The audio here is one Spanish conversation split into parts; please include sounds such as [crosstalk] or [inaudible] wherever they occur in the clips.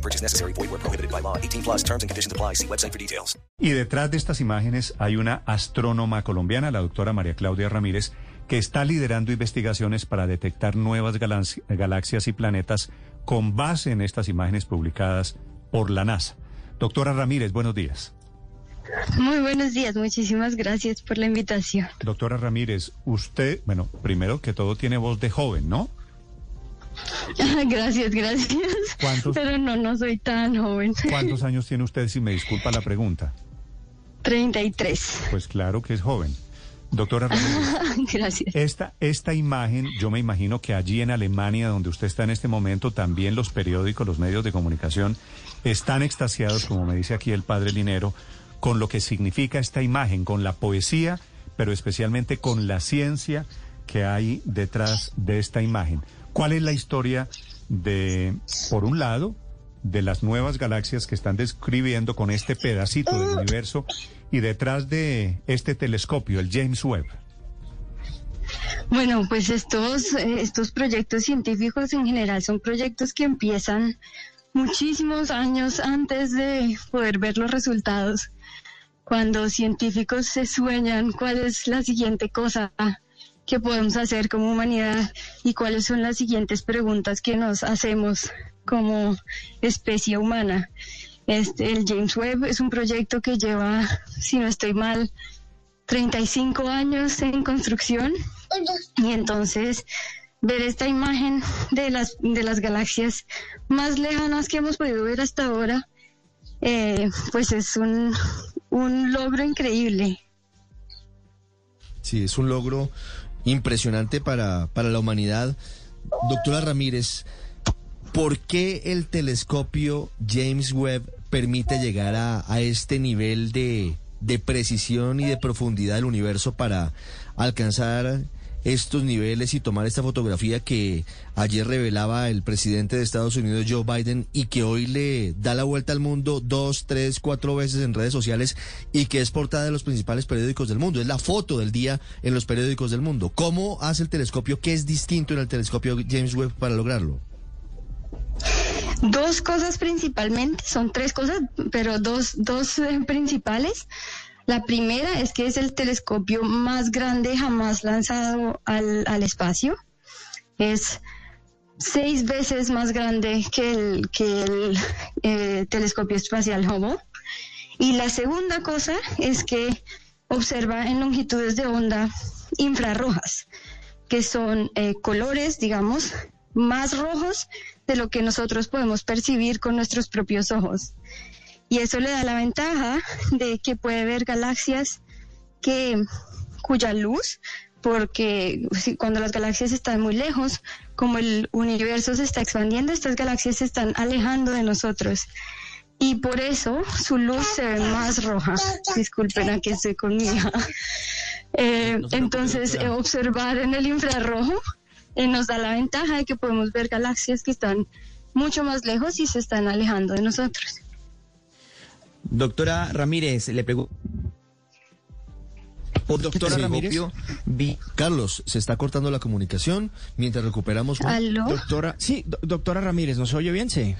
No purchase necessary. Void where prohibited by law. 18 plus terms and conditions apply. See website for details. Y detrás de estas imágenes hay una astrónoma colombiana, la doctora María Claudia Ramírez, que está liderando investigaciones para detectar nuevas galax- galaxias y planetas con base en estas imágenes publicadas por la NASA. Doctora Ramírez, buenos días. Muy buenos días, muchísimas gracias por la invitación. Doctora Ramírez, usted, bueno, primero que todo tiene voz de joven, ¿no? [laughs] Gracias, gracias. ¿Cuántos? Pero no, no soy tan joven. ¿Cuántos años tiene usted, si me disculpa la pregunta? [laughs] 33. Pues claro que es joven. Doctora Ramírez. [laughs] Gracias. Esta, esta imagen, yo me imagino que allí en Alemania, donde usted está en este momento, también los periódicos, los medios de comunicación, están extasiados, como me dice aquí el padre Linero, con lo que significa esta imagen, con la poesía, pero especialmente con la ciencia que hay detrás de esta imagen. ¿Cuál es la historia de, por un lado, de las nuevas galaxias que están describiendo con este pedacito del universo y detrás de este telescopio, el James Webb? Bueno, pues estos, eh, estos proyectos científicos en general son proyectos que empiezan muchísimos años antes de poder ver los resultados. Cuando científicos se sueñan cuál es la siguiente cosa que podemos hacer como humanidad y cuáles son las siguientes preguntas que nos hacemos como especie humana. Este, el James Webb es un proyecto que lleva, si no estoy mal, 35 años en construcción y entonces ver esta imagen de las, de las galaxias más lejanas que hemos podido ver hasta ahora, eh, pues es un, un logro increíble. Sí, es un logro impresionante para, para la humanidad. Doctora Ramírez, ¿por qué el telescopio James Webb permite llegar a, a este nivel de, de precisión y de profundidad del universo para alcanzar estos niveles y tomar esta fotografía que ayer revelaba el presidente de Estados Unidos, Joe Biden, y que hoy le da la vuelta al mundo dos, tres, cuatro veces en redes sociales y que es portada de los principales periódicos del mundo. Es la foto del día en los periódicos del mundo. ¿Cómo hace el telescopio? ¿Qué es distinto en el telescopio James Webb para lograrlo? Dos cosas principalmente, son tres cosas, pero dos, dos eh, principales. La primera es que es el telescopio más grande jamás lanzado al, al espacio. Es seis veces más grande que el, que el eh, telescopio espacial Hubble. Y la segunda cosa es que observa en longitudes de onda infrarrojas, que son eh, colores, digamos, más rojos de lo que nosotros podemos percibir con nuestros propios ojos. Y eso le da la ventaja de que puede ver galaxias que, cuya luz, porque cuando las galaxias están muy lejos, como el universo se está expandiendo, estas galaxias se están alejando de nosotros. Y por eso su luz se ve más roja. Disculpen a que estoy con mi hija. Eh, entonces, eh, observar en el infrarrojo eh, nos da la ventaja de que podemos ver galaxias que están mucho más lejos y se están alejando de nosotros. Doctora Ramírez, le pregunto. Por doctora Sí. Ramírez, vi- Carlos, se está cortando la comunicación mientras recuperamos. ¿Aló? doctora, sí, do- doctora Ramírez, ¿nos oye bien? Sí.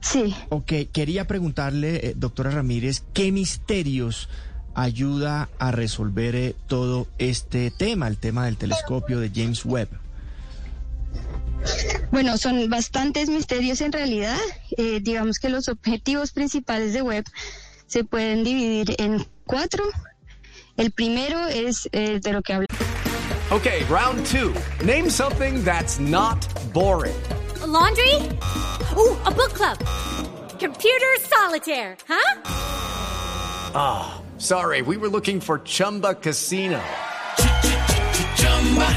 Sí. Ok, quería preguntarle, eh, doctora Ramírez, ¿qué misterios ayuda a resolver eh, todo este tema, el tema del telescopio de James Webb? Bueno, son bastantes misterios en realidad. Eh, digamos que los objetivos principales de Webb se pueden dividir en cuatro. El primero es eh, de lo que hablamos. Okay, round two. Name something that's not boring. A laundry? Ooh, a book club. Computer solitaire, huh? Ah, sorry, we were looking for Chumba Casino.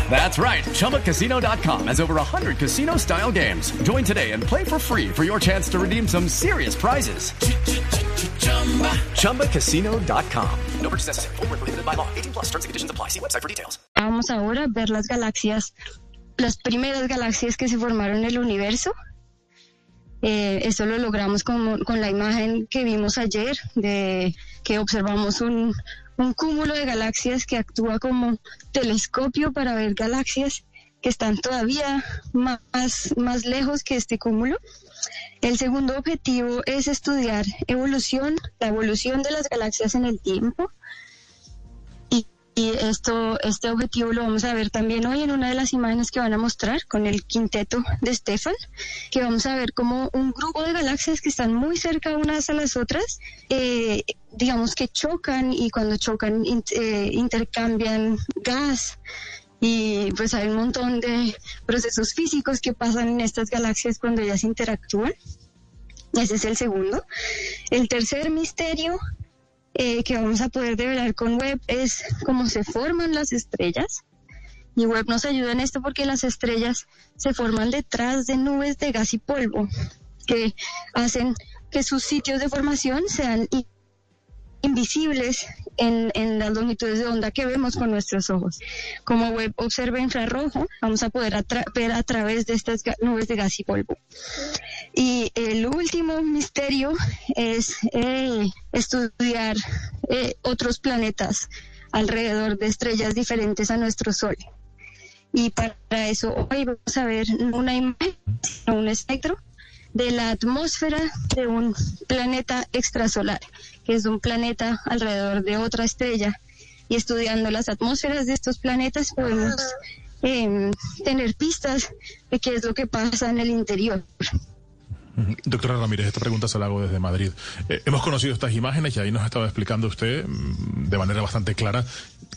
That's right. ChumbaCasino.com has over 100 casino style games. Join today and play for free for your chance to redeem some serious prizes. ChumbaCasino.com. No purchase necessary. Prohibited by law. 18 plus terms and conditions apply. See website for details. Vamos ahora a ver las galaxias, las primeras galaxias que se formaron en el universo. Eh, esto lo logramos con, con la imagen que vimos ayer, de que observamos un, un cúmulo de galaxias que actúa como telescopio para ver galaxias que están todavía más, más lejos que este cúmulo. El segundo objetivo es estudiar evolución, la evolución de las galaxias en el tiempo. Y, esto, este objetivo lo vamos a ver también hoy en una de las imágenes que van a mostrar con el quinteto de Stefan, que vamos a ver como un grupo de galaxias que están muy cerca unas a las otras, eh, digamos que chocan y cuando chocan eh, intercambian gas y pues hay un montón de procesos físicos que pasan en estas galaxias cuando ellas interactúan. Ese es el segundo. El tercer misterio eh, que vamos a poder develar con Webb es cómo se forman las estrellas. Y Webb nos ayuda en esto porque las estrellas se forman detrás de nubes de gas y polvo que hacen que sus sitios de formación sean invisibles en, en las longitudes de onda que vemos con nuestros ojos. Como Webb observa infrarrojo, vamos a poder ver a través de estas nubes de gas y polvo. Y el último misterio es eh, estudiar eh, otros planetas alrededor de estrellas diferentes a nuestro Sol. Y para eso hoy vamos a ver una imagen, un espectro de la atmósfera de un planeta extrasolar, que es un planeta alrededor de otra estrella. Y estudiando las atmósferas de estos planetas podemos em, tener pistas de qué es lo que pasa en el interior. Doctora Ramírez, esta pregunta se la hago desde Madrid. Eh, hemos conocido estas imágenes y ahí nos estaba explicando usted mm, de manera bastante clara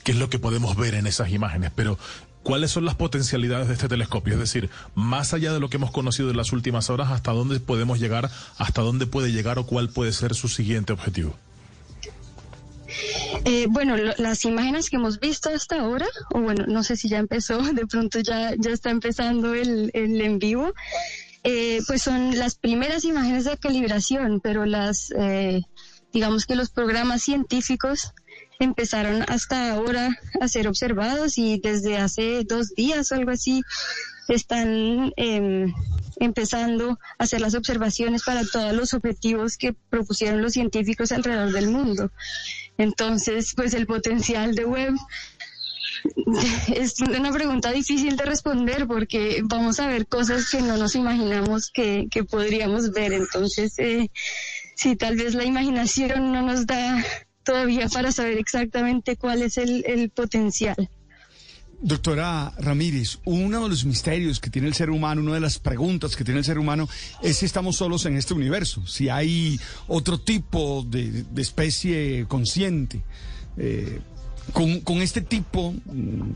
qué es lo que podemos ver en esas imágenes, pero ¿cuáles son las potencialidades de este telescopio? Es decir, más allá de lo que hemos conocido en las últimas horas, ¿hasta dónde podemos llegar? ¿Hasta dónde puede llegar o cuál puede ser su siguiente objetivo? Eh, bueno, lo- las imágenes que hemos visto hasta ahora, o bueno, no sé si ya empezó, [laughs] de pronto ya, ya está empezando el, el en vivo, eh, pues son las primeras imágenes de calibración, pero las, eh, digamos que los programas científicos empezaron hasta ahora a ser observados y desde hace dos días o algo así están em, empezando a hacer las observaciones para todos los objetivos que propusieron los científicos alrededor del mundo. Entonces, pues el potencial de web [laughs] es una pregunta difícil de responder porque vamos a ver cosas que no nos imaginamos que, que podríamos ver. Entonces, eh, sí, tal vez la imaginación no nos da todavía para saber exactamente cuál es el, el potencial. Doctora Ramírez, uno de los misterios que tiene el ser humano, una de las preguntas que tiene el ser humano es si estamos solos en este universo, si hay otro tipo de, de especie consciente. Eh, con, con este tipo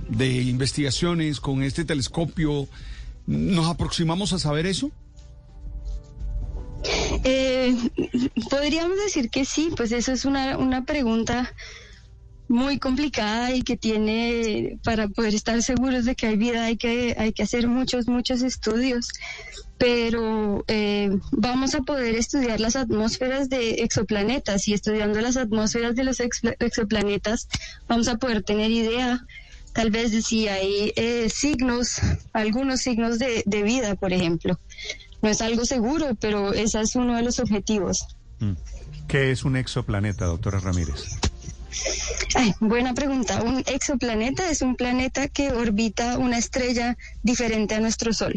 de investigaciones, con este telescopio, ¿nos aproximamos a saber eso? Eh, podríamos decir que sí, pues eso es una, una pregunta muy complicada y que tiene, para poder estar seguros de que hay vida, hay que, hay que hacer muchos, muchos estudios. Pero eh, vamos a poder estudiar las atmósferas de exoplanetas y estudiando las atmósferas de los ex- exoplanetas vamos a poder tener idea tal vez de si hay eh, signos, algunos signos de, de vida, por ejemplo. No es algo seguro, pero ese es uno de los objetivos. Mm. ¿Qué es un exoplaneta, doctora Ramírez? Ay, buena pregunta. Un exoplaneta es un planeta que orbita una estrella diferente a nuestro Sol.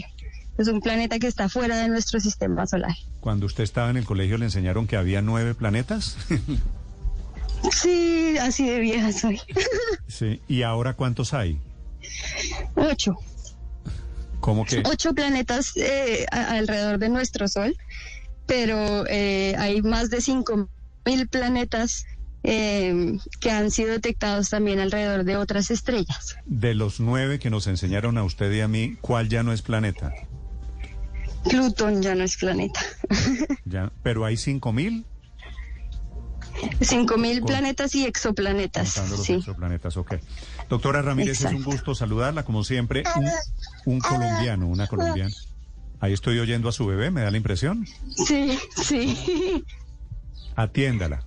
Es un planeta que está fuera de nuestro sistema solar. Cuando usted estaba en el colegio le enseñaron que había nueve planetas. [laughs] Sí, así de vieja soy. [laughs] sí. ¿Y ahora cuántos hay? Ocho. ¿Cómo que? Ocho planetas eh, alrededor de nuestro Sol, pero eh, hay más de cinco mil planetas eh, que han sido detectados también alrededor de otras estrellas. De los nueve que nos enseñaron a usted y a mí, ¿cuál ya no es planeta? Plutón ya no es planeta. [laughs] Ya, pero hay cinco mil. Cinco mil planetas y exoplanetas. Sí. exoplanetas, ok. Doctora Ramírez, es un gusto saludarla, como siempre, un, un colombiano, una colombiana. Ahí estoy oyendo a su bebé, me da la impresión. Sí, sí. atiéndala.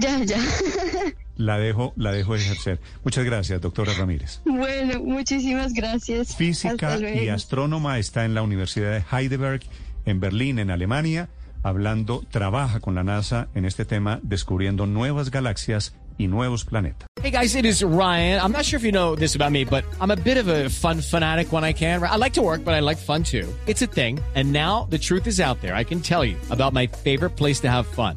Ya, ya. La dejo, la dejo ejercer. Muchas gracias, doctora Ramírez. Bueno, muchísimas gracias. Física y astrónoma está en la Universidad de Heidelberg, en Berlín, en Alemania, hablando, trabaja con la NASA en este tema, descubriendo nuevas galaxias y nuevos planetas. Hey guys, it is Ryan. I'm not sure if you know this about me, but I'm a bit of a fun fanatic when I can. I like to work, but I like fun too. It's a thing. And now the truth is out there. I can tell you about my favorite place to have fun.